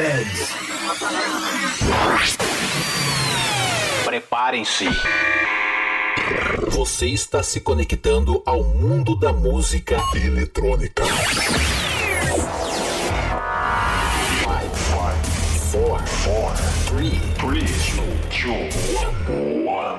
Beds. Preparem-se. Você está se conectando ao mundo da música eletrônica. Five, five, four, four. 3, 2, 1.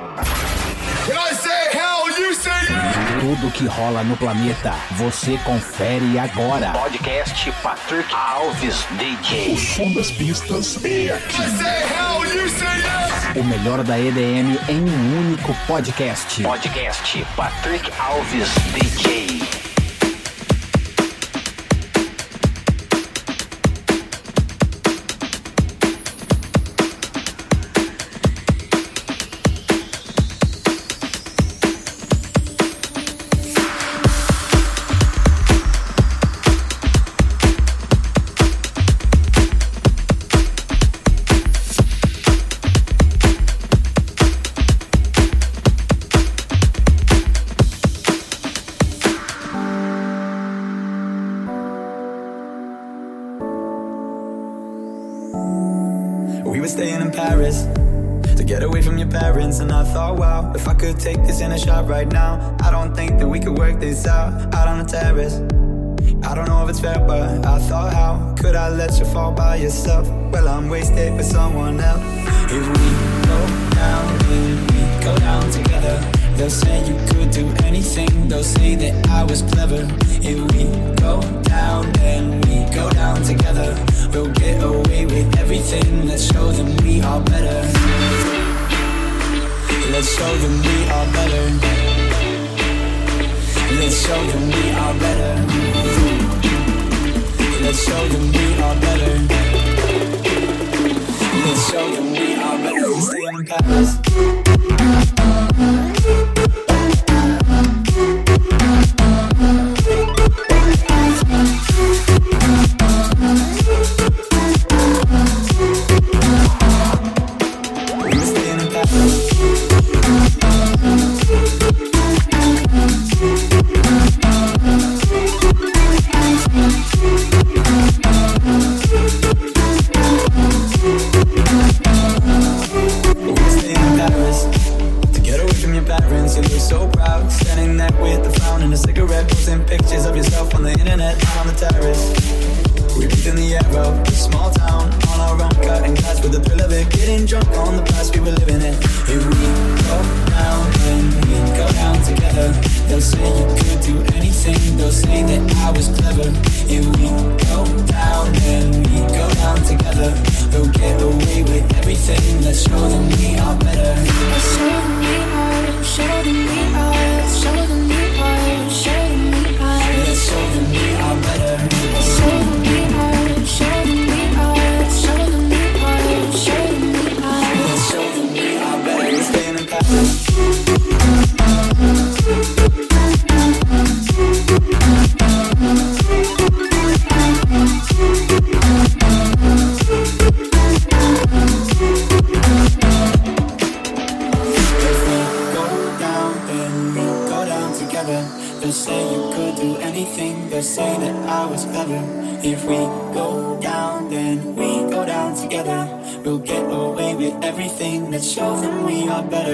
I say hell, you say yeah! Tudo que rola no planeta, você confere agora. Podcast Patrick Alves DJ. O som das pistas é aqui. I say hell, you say yeah! O melhor da EDM em um único podcast. Podcast Patrick Alves DJ. forever. If we go down, then we go down together. We'll get away with everything. Let's show them we are better. Let's show them we are better. Let's show them we are better. Let's show them we are better. Let's show them we are better. Stay on campus.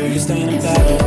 you staying in bed?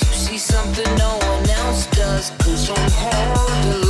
you see something no one else does. Cause I'm hard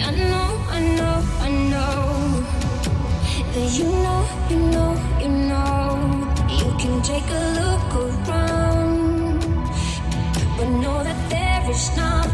I know, I know, I know that you know, you know, you know. You can take a look around, but know that there is not.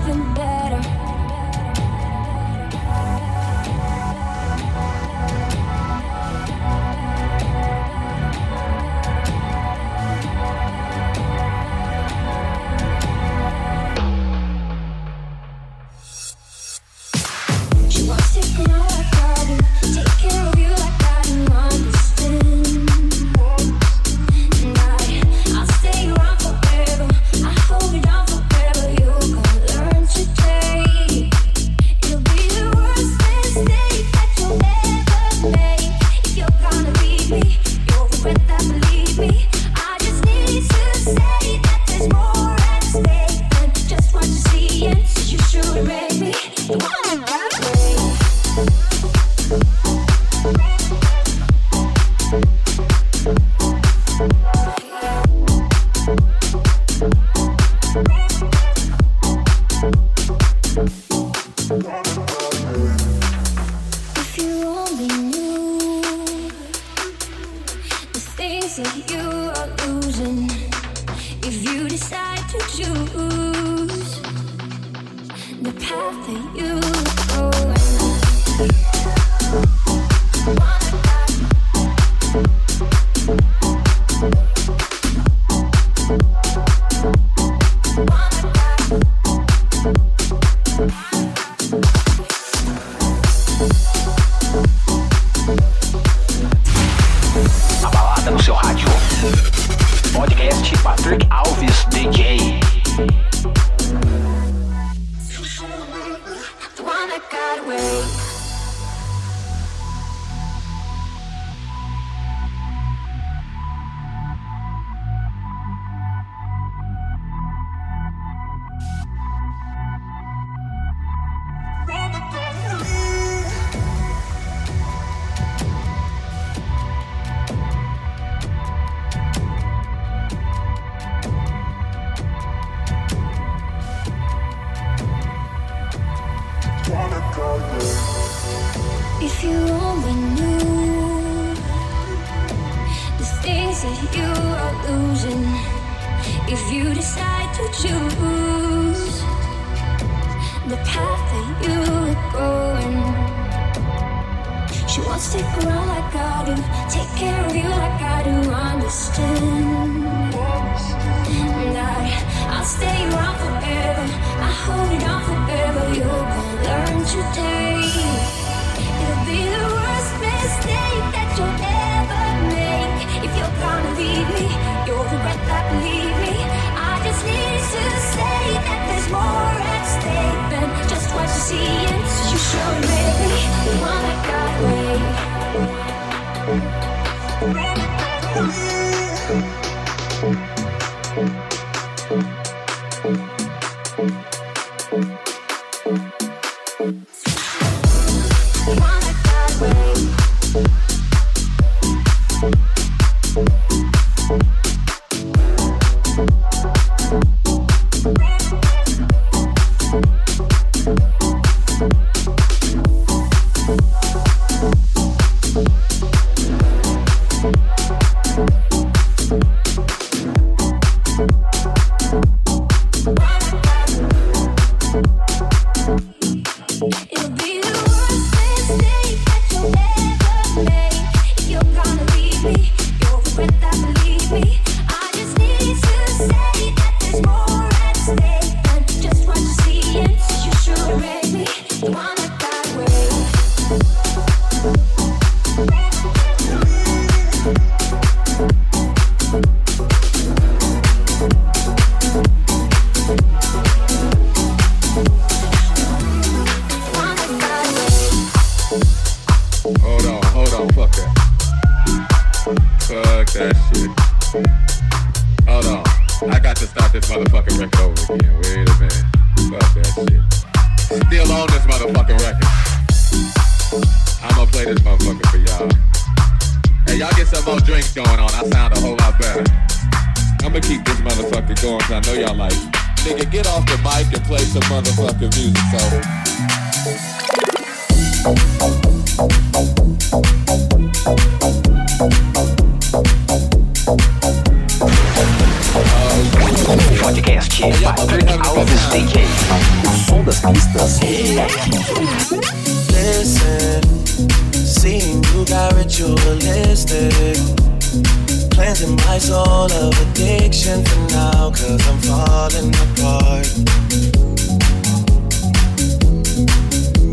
in my soul of addiction for now, cause I'm falling apart.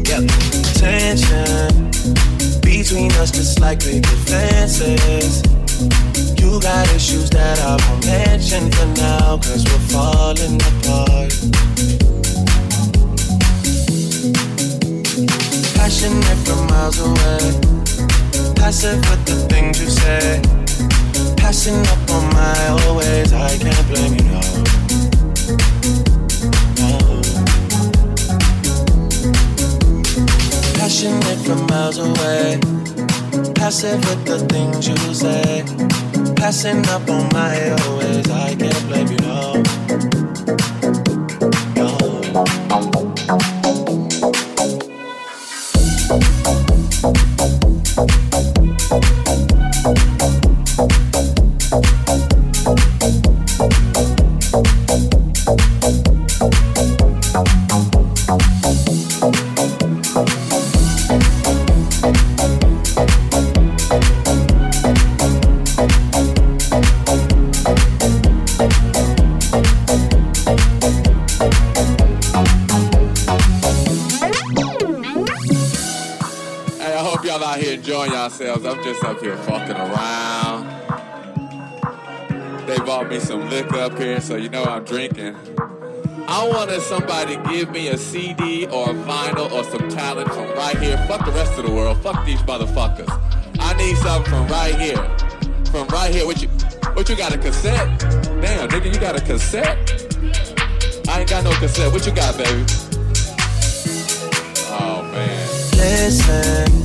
Yeah, tension between us just like picket fences. You got issues that I won't mention for now, cause we're falling apart. Passionate from miles away, passive with the things you say passing up on my old ways, I can't blame you now. No. Passionate from miles away. Passive with the things you say. Passing up on my old ways, I can't blame you now. Up here fucking around. They bought me some liquor up here, so you know I'm drinking. I wanted somebody to give me a CD or a vinyl or some talent from right here. Fuck the rest of the world. Fuck these motherfuckers. I need something from right here. From right here. What you what you got a cassette? Damn, nigga, you got a cassette? I ain't got no cassette. What you got, baby? Oh man. Listen,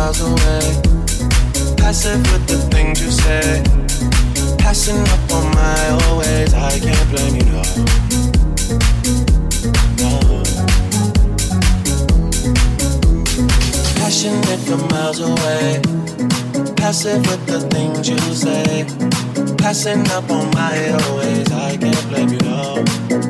miles away, passive with the things you say Passing up on my always, I can't blame you, no. no. Passionate from miles away, passive with the things you say. Passing up on my always, I can't blame you, Você